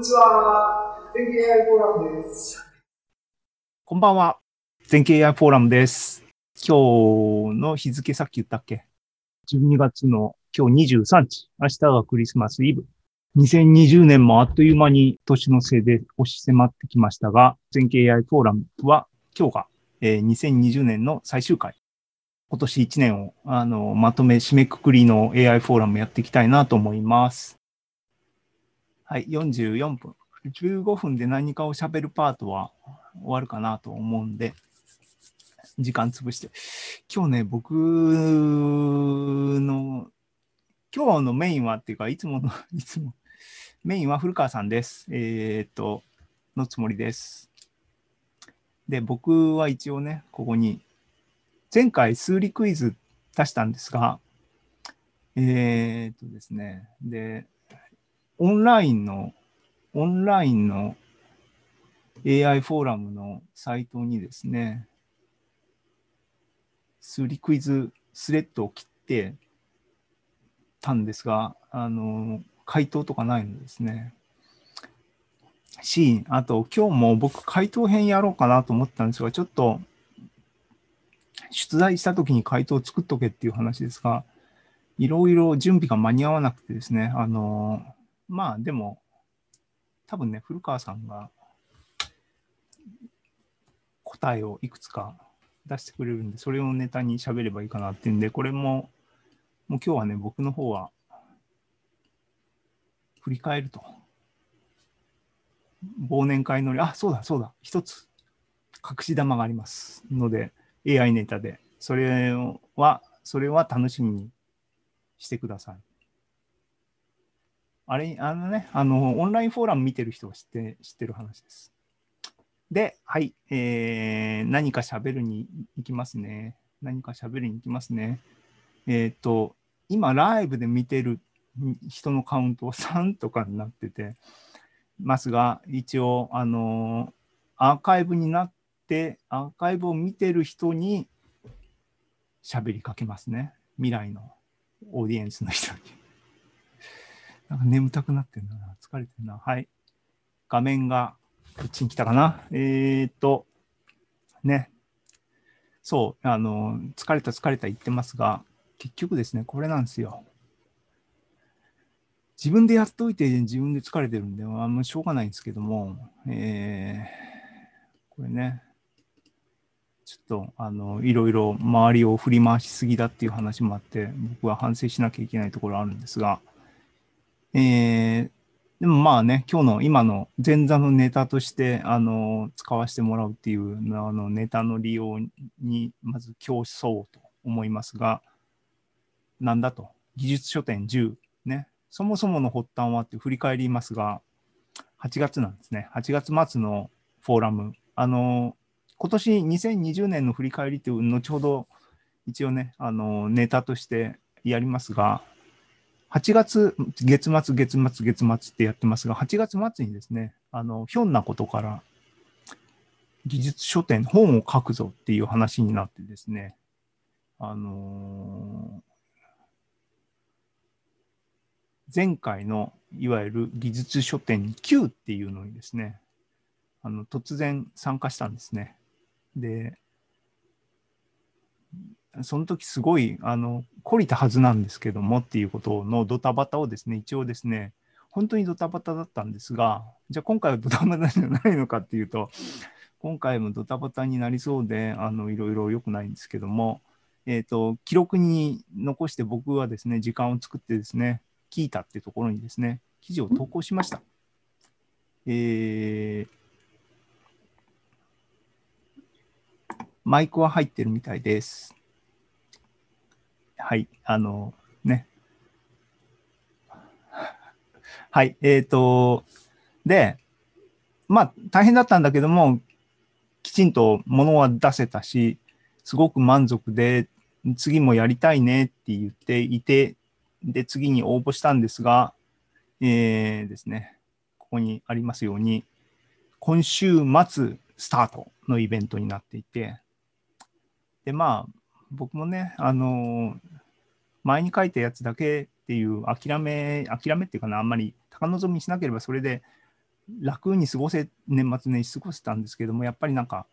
にちは。全経 AI フォーラムです。こんばんは。全経 AI フォーラムです。今日の日付さっき言ったっけ ?12 月の今日23日。明日がクリスマスイブ。2020年もあっという間に年の瀬で押し迫ってきましたが、全経 AI フォーラムは今日が、えー2020年の最終回。今年1年をあのまとめ締めくくりの AI フォーラムやっていきたいなと思います。はい、44分。15分で何かを喋るパートは終わるかなと思うんで、時間潰して。今日ね、僕の、今日のメインはっていうか、いつもの、いつも、メインは古川さんです。えーっと、のつもりです。で、僕は一応ね、ここに、前回数理クイズ出したんですが、えーっとですね、で、オンラインのオンラインの AI フォーラムのサイトにですね、数理クイズスレッドを切ってたんですが、あの、回答とかないのですね。し、あと今日も僕回答編やろうかなと思ったんですが、ちょっと出題した時に回答を作っとけっていう話ですが、いろいろ準備が間に合わなくてですね、あの、まあでも、多分ね、古川さんが答えをいくつか出してくれるんで、それをネタに喋ればいいかなっていうんで、これも、もう今日はね、僕の方は振り返ると。忘年会のり、あ、そうだ、そうだ、一つ隠し玉がありますので、AI ネタで、それは、それは楽しみにしてください。あれ、あのね、あの、オンラインフォーラム見てる人は知って、知ってる話です。で、はい、えー、何か喋るに行きますね。何か喋るに行きますね。えっ、と、今、ライブで見てる人のカウントは 3とかになっててますが、一応、あの、アーカイブになって、アーカイブを見てる人に喋りかけますね。未来のオーディエンスの人に。なんか眠たくなってんだな。疲れてるな。はい。画面がこっちに来たかな。えー、っと、ね。そう、あの、疲れた疲れた言ってますが、結局ですね、これなんですよ。自分でやっといて自分で疲れてるんで、あんましょうがないんですけども、えー、これね、ちょっと、あの、いろいろ周りを振り回しすぎだっていう話もあって、僕は反省しなきゃいけないところあるんですが、えーでもまあね、今日の今の前座のネタとして、あの、使わせてもらうっていうあのネタの利用に、まず競争と思いますが、なんだと、技術書店10、ね、そもそもの発端はって振り返りますが、8月なんですね。8月末のフォーラム。あの、今年2020年の振り返りっていう、後ほど一応ね、あの、ネタとしてやりますが、8月、月末、月末、月末ってやってますが、8月末にですね、あの、ひょんなことから、技術書店、本を書くぞっていう話になってですね、あのー前回のいわゆる技術書店 Q っていうのにですね、あの突然参加したんですね。で、その時すごい、あの、懲りたはずなんですけどもっていうことのドタバタをですね、一応ですね、本当にドタバタだったんですが、じゃあ今回はドタバタじゃないのかっていうと、今回もドタバタになりそうで、あの、いろいろ良くないんですけども、えっ、と、記録に残して僕はですね、時間を作ってですね、聞いたっていうところにですね、記事を投稿しました。えー、マイクは入ってるみたいです。はい、あの、ね。はい、えっ、と、で、まあ、大変だったんだけども、きちんとものは出せたし、すごく満足で、次もやりたいねって言っていて、で、次に応募したんですが、えーですね、ここにありますように、今週末スタートのイベントになっていて、で、まあ、僕もね、あの前に書いたやつだけっていう諦め、諦めっていうかな、あんまり高望みしなければそれで楽に過ごせ、年末年始過ごせたんですけども、やっぱりなんか、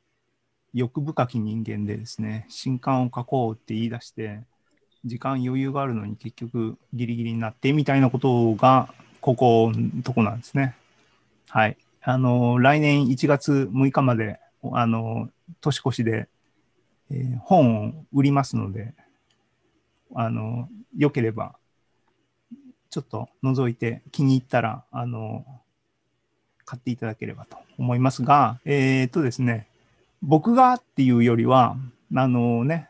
欲深き人間でですね、新刊を書こうって言い出して、時間余裕があるのに結局ギリギリになってみたいなことが、ここのとこなんですね。はい。あの、来年1月6日まで、あの、年越しで、えー本を売りますので、あの、良ければ、ちょっと覗いて気に入ったら、あの、買っていただければと思いますが、えーっとですね、僕がっていうよりは、あのね、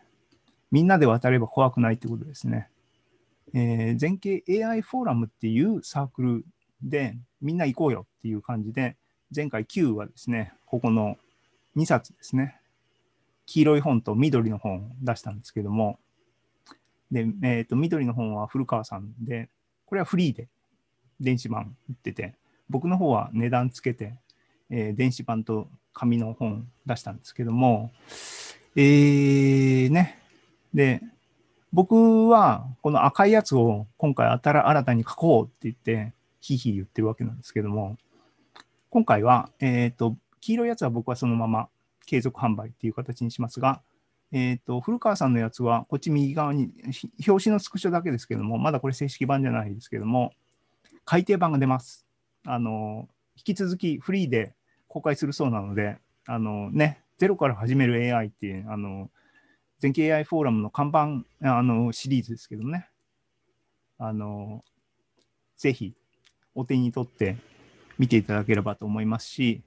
みんなで渡れば怖くないってことですね。えー、全景 AI フォーラムっていうサークルでみんな行こうよっていう感じで、前回 Q はですね、ここの2冊ですね、黄色い本と緑の本を出したんですけども、で、えー、と緑の本は古川さんで、これはフリーで電子版売ってて、僕の方は値段つけて、えー電子版と紙の本出したんですけども、えー、ね、で、僕はこの赤いやつを今回新た新たに書こうって言って、ひいひい言ってるわけなんですけども、今回は、えっ、と、黄色いやつは僕はそのまま継続販売っていう形にしますが、えっ、と、古川さんのやつは、こっち右側に、表紙のスクショだけですけども、まだこれ正式版じゃないですけども、改訂版が出ます。あの、引き続きフリーで公開するそうなので、あのね、ゼロから始める AI っていう、あの、全景 AI フォーラムの看板あのシリーズですけどね、あの、ぜひお手に取って見ていただければと思いますし、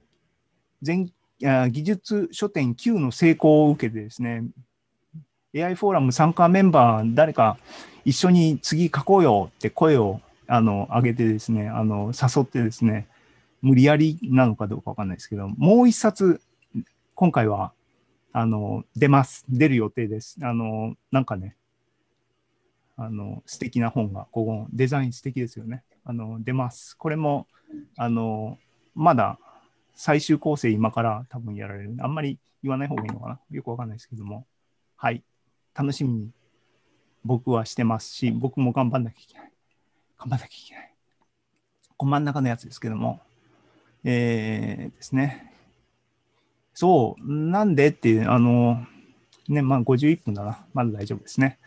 全技術書店 Q の成功を受けてですね、AI フォーラム参加メンバー、誰か一緒に次書こうよって声をあの上げてですね、あの誘ってですね、無理やりなのかどうかわかんないですけど、もう一冊、今回はあの出ます。出る予定です。あのなんかね、あの素敵な本が、ここデザイン素敵ですよね。あの出ます。これもあのまだ最終構成今から多分やられる。あんまり言わない方がいいのかな。よくわかんないですけども。はい。楽しみに僕はしてますし、僕も頑張んなきゃいけない。頑張んなきゃいけない。こ真ん中のやつですけども。えー、ですね。そう、なんでっていう、あの、ね、まあ51分だな。まだ大丈夫ですね。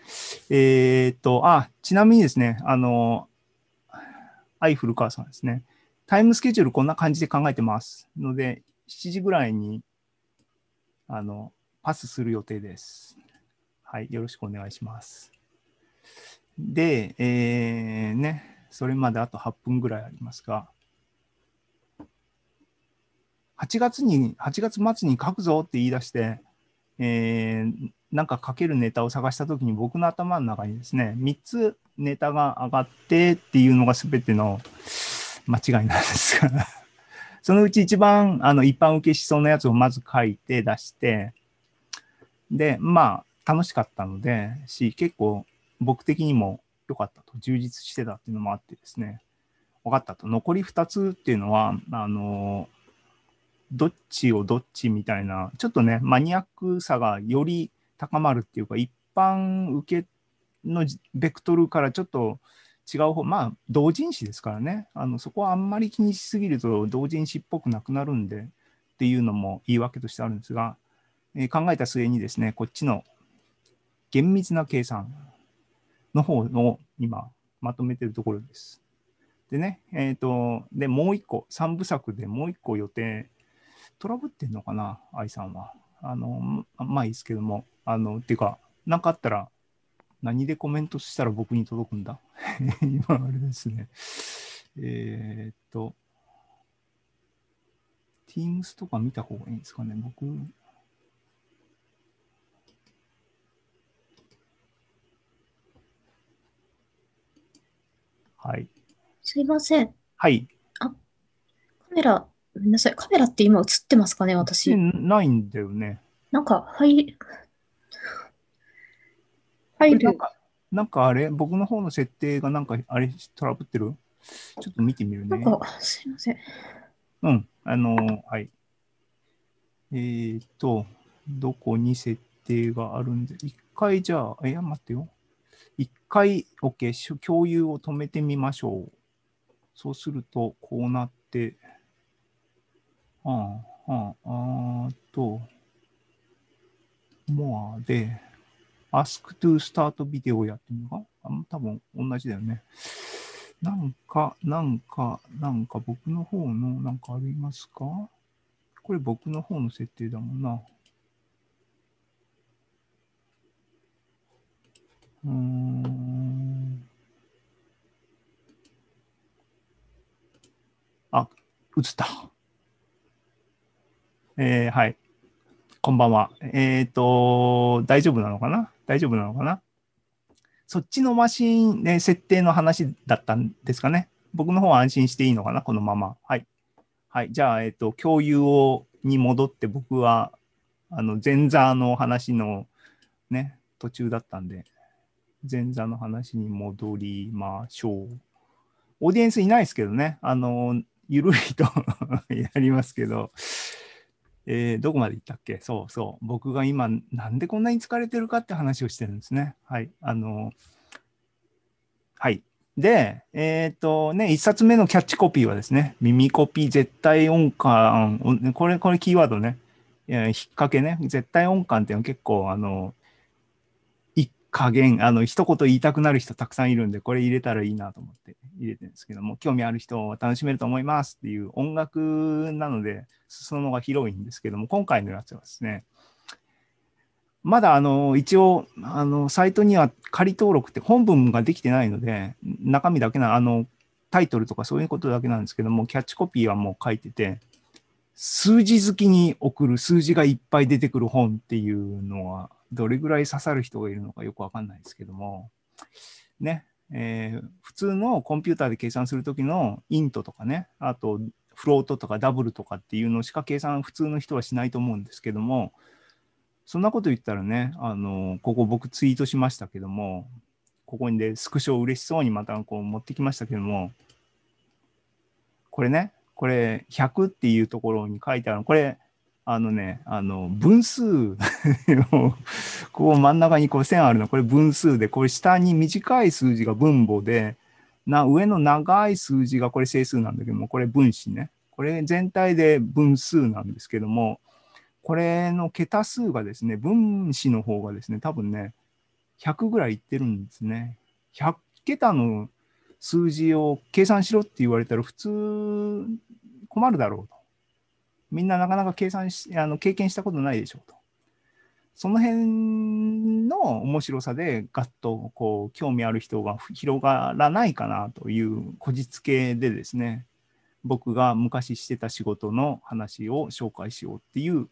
えーっと、あ、ちなみにですね、あの、愛古川さんですね。タイムスケジュールこんな感じで考えてます。ので、7時ぐらいに、あの、パスする予定です。はい、よろしくお願いします。で、えー、ね、それまであと8分ぐらいありますが、8月に、8月末に書くぞって言い出して、えーなんか書けるネタを探したときに僕の頭の中にですね、3つネタが上がってっていうのが全ての間違いなんです。が、そのうち一番あの一般受けしそうなやつをまず書いて出して、で、まあ楽しかったので、し、結構僕的にも良かったと、充実してたっていうのもあってですね、分かったと。残り2つっていうのは、あの、どっちをどっちみたいな、ちょっとね、マニアックさがより高まるっていうか、一般受けのベクトルからちょっと違う方、まあ、同人誌ですからね、あのそこはあんまり気にしすぎると同人誌っぽくなくなるんでっていうのも言い訳としてあるんですが、えー考えた末にですね、こっちの厳密な計算の方を今まとめてるところです。でね、えっ、と、で、もう一個、三部作でもう一個予定、トラブってんのかな、愛さんは。あの、まあいいですけども、あの、っていうか、なかあったら、何でコメントしたら僕に届くんだ？今あれですね。えーっと、Teams とか見た方がいいんですかね、僕。はい。すいません。はい。カメラ、ごめんなさい。カメラって今映ってますかね、で私。ないんだよね。なんか、はい。入る。なんか、なんかあれ？僕の方の設定がなんか、あれ、トラブってる？ちょっと見てみるね。なんか、すいません。うん、あのーはい。えーっと、どこに設定があるんで、一回じゃあ、え、待ってよ。一回、OK、共有を止めてみましょう。そうすると、こうなって、ああ、ああ、あーと、モアで、ask to start ビデオやってるのか？あ多分同じだよね。なんか、なんか、なんか僕の方のなんかありますか？これ僕の方の設定だもんな。うん。あ、映った。えー、はい。こんばんは。えっ、と、大丈夫なのかな？大丈夫なのかな？そっちのマシン、ね、設定の話だったんですかね？僕の方は安心していいのかな？このまま。はい。はい。じゃあ、えっ、と、共有を、に戻って僕は、あの、前座の話のね、途中だったんで、前座の話に戻りましょう。オーディエンスいないですけどね。あの、ゆるいと やりますけど、えーどこまで行ったっけ？そうそう。僕が今、なんでこんなに疲れてるかって話をしてるんですね。はい。あの、はい。で、えっ、とね、一冊目のキャッチコピーはですね、耳コピー絶対音感、これ、これキーワードね、いや引っ掛けね、絶対音感っていうのは結構、あの、一加減、あの、一言言いたくなる人たくさんいるんで、これ入れたらいいなと思って入れてるんですけども、興味ある人は楽しめると思いますっていう音楽なので、裾野が広いんですけども、今回のやつはですね、まだあの一応あのサイトには仮登録って本文ができてないので中身だけなあのタイトルとかそういうことだけなんですけどもキャッチコピーはもう書いてて数字好きに送る数字がいっぱい出てくる本っていうのはどれぐらい刺さる人がいるのかよくわかんないですけどもね、えー普通のコンピューターで計算するときのイントとかねあとフロートとかダブルとかっていうのしか計算普通の人はしないと思うんですけどもそんなこと言ったらね、あの、ここ僕ツイートしましたけども、ここにでスクショを嬉しそうにまたこう持ってきましたけども、これね、これ100っていうところに書いてある、これ、あのね、あの、分数 を、こう真ん中にこう線あるの、これ分数で、これ下に短い数字が分母で、な上の長い数字がこれ整数なんだけども、これ分子ね。これ全体で分数なんですけども、これの桁数がですね、分子の方がですね、多分ね、100ぐらいいってるんですね。100桁の数字を計算しろって言われたら普通困るだろうと。みんななかなか計算し、あの経験したことないでしょうと。その辺の面白さでガッとこう興味ある人が広がらないかなというこじつけでですね、僕が昔してた仕事の話を紹介しようっていう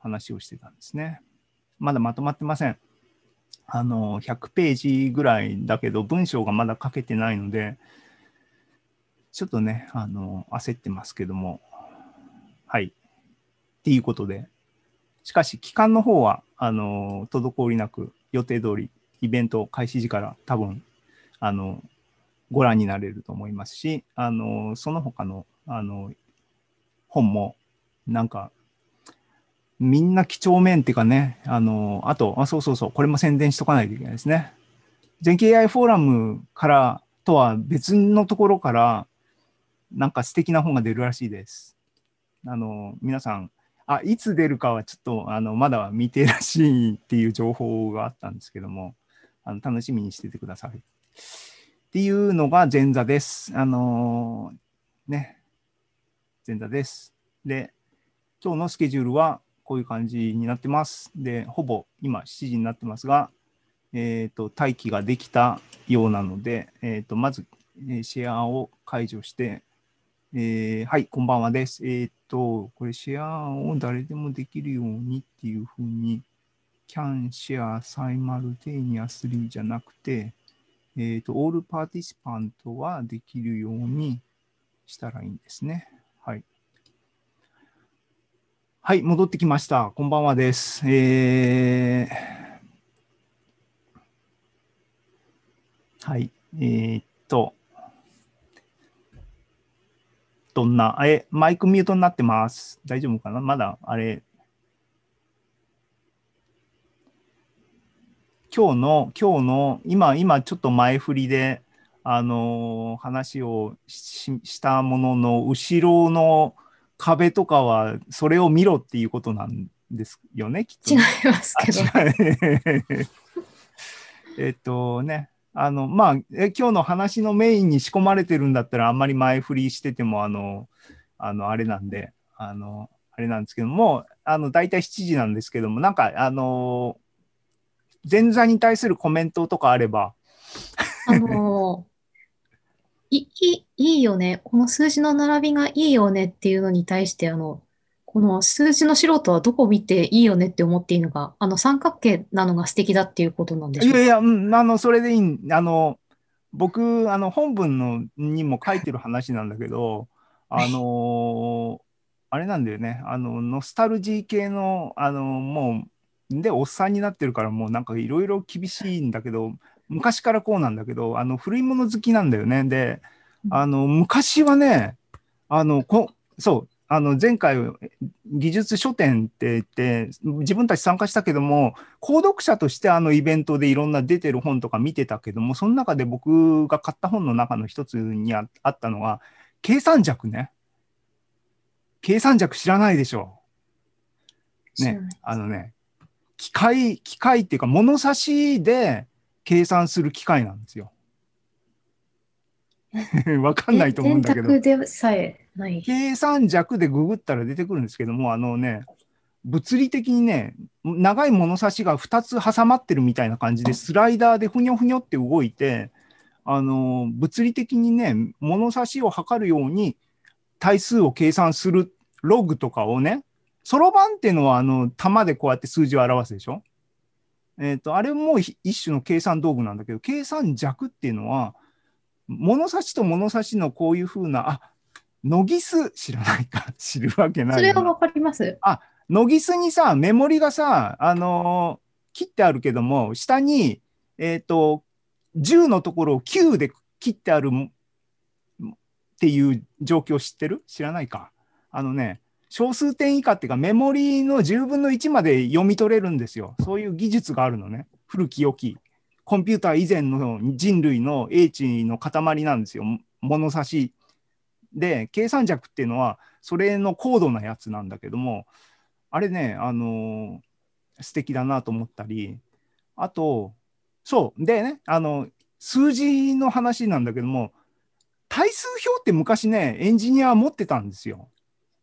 話をしてたんですね。まだまとまってません。あの、100ページぐらいだけど、文章がまだ書けてないので、ちょっとね、あの、焦ってますけども、はい。っていうことで、しかし、期間の方は、あの、滞りなく、予定通り、イベント開始時から多分、あの、ご覧になれると思いますし、あの、その他の、あの、本も、なんか、みんな几帳面っていうかね、あの、あと、あ、そうそうそう、これも宣伝しとかないといけないですね。全景 AI フォーラムからとは別のところから、なんか素敵な本が出るらしいです。あの、皆さん、あ、いつ出るかはちょっと、あの、まだ未定らしいっていう情報があったんですけども、あの楽しみにしててください。っていうのが前座です。あのね、前座です。で、今日のスケジュールはこういう感じになってます。で、ほぼ今7時になってますが、えっ、と、待機ができたようなので、えっ、と、まず、えシェアを解除して、えーはい、こんばんはです。えっ、と、これシェアを誰でもできるようにっていうふうに、can share simultaneously じゃなくて、えっ、と、all participant はできるようにしたらいいんですね。はい。はい、戻ってきました。こんばんはです。えーはい、えーっと、どんな、え、マイクミュートになってます。大丈夫かな？まだ、あれ、今日の、今日の、今、今ちょっと前振りで、あのー話をししたものの、後ろの壁とかはそれを見ろっていうことなんですよね、きっと違いね。ますけど。えっとね、あの、まあ、え今日の話のメインに仕込まれてるんだったら、あんまり前振りしてても、あの、あの、あれなんで、あの、あれなんですけども、あの、大体7時なんですけども、なんか、あの、前座に対するコメントとかあれば、あのいいいいよね。この数字の並びがいいよねっていうのに対して、あの、この数字の素人はどこを見ていいよねって思っていいのか、あの三角形なのが素敵だっていうことなんでしょか？いうやいや、うん、あの、それでいいん、あの、僕、あの、本文のにも書いてる話なんだけど、あのあれなんだよね、あの、ノスタルジー系の、あの、もう、で、おっさんになってるから、もうなんかいろいろ厳しいんだけど、昔からこうなんだけど、あの、古いもの好きなんだよね。で、あの、昔はね、あの、こそう、あの、前回、技術書店って言って、自分たち参加したけども、購読者としてあのイベントでいろんな出てる本とか見てたけども、その中で僕が買った本の中の一つにああったのが、計算尺ね。計算尺知らないでしょ。ね知らない、あのね、機械、機械っていうか物差しで計算する機械なんですよ。わかんないと思うんだけど。計算尺でググったら出てくるんですけども、あのね、物理的にね、長い物差しが2つ挟まってるみたいな感じで、スライダーでふにょふにょって動いて、あの物理的にね、物差しを測るように対数を計算するログとかをね、そろばんっていうのはあの玉でこうやって数字を表すでしょ？えっ、と、あれも一種の計算道具なんだけど、計算尺っていうのは、物差しと物差しのこういうふうな、あノギス知らないか知るわけないそれはわかります。ノギスにさ、メモリがさ、あのー切ってあるけども、下に、えっ、と、10のところを9で切ってあるもっていう状況知ってる？知らないか。あのね、小数点以下っていうか、メモリの10分の1まで読み取れるんですよ。そういう技術があるのね。古き良き。コンピューター以前の人類の英知の塊なんですよ。物差し。で、計算尺っていうのは、それの高度なやつなんだけども、あれね、あのー素敵だなと思ったり、あと、そう、でね、あの、数字の話なんだけども、対数表って昔ね、エンジニアは持ってたんですよ。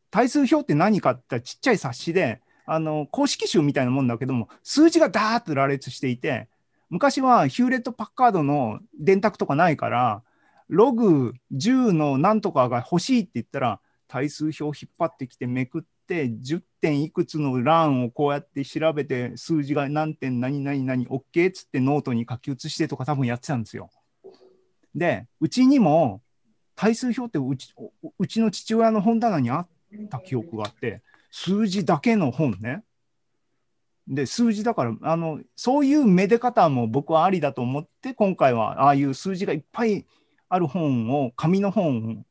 対数表って何かってちっちゃい冊子で、あの、公式集みたいなもんだけども、数字がダーッと羅列していて、昔はヒューレット・パッカードの電卓とかないから、ログ10のなんとかが欲しいって言ったら、対数表を引っ張ってきてめくって、10点いくつの欄をこうやって調べて、数字が何点何々何 OK っつってノートに書き写してとか多分やってたんですよ。で、うちにも対数表ってうちうちの父親の本棚にあった記憶があって、数字だけの本ね。で、数字だから、あの、そういうめで方も僕はありだと思って、今回はああいう数字がいっぱいある本を、紙の本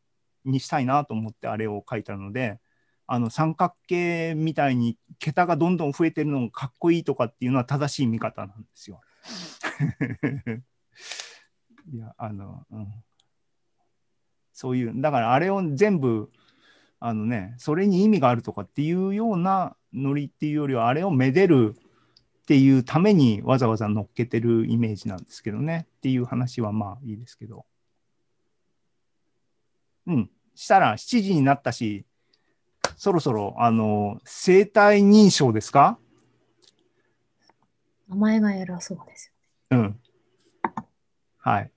にしたいなと思ってあれを書いたので、あの三角形みたいに桁がどんどん増えてるのがかっこいいとかっていうのは正しい見方なんですよ。いや、あの、うん。そういう、だからあれを全部、あのね、それに意味があるとかっていうようなノリっていうよりは、あれをめでるっていうためにわざわざ乗っけてるイメージなんですけどねっていう話はまあいいですけど。うん。したら7時になったし、そろそろ、あの、生体認証ですか？名前が偉そうですうん。はい。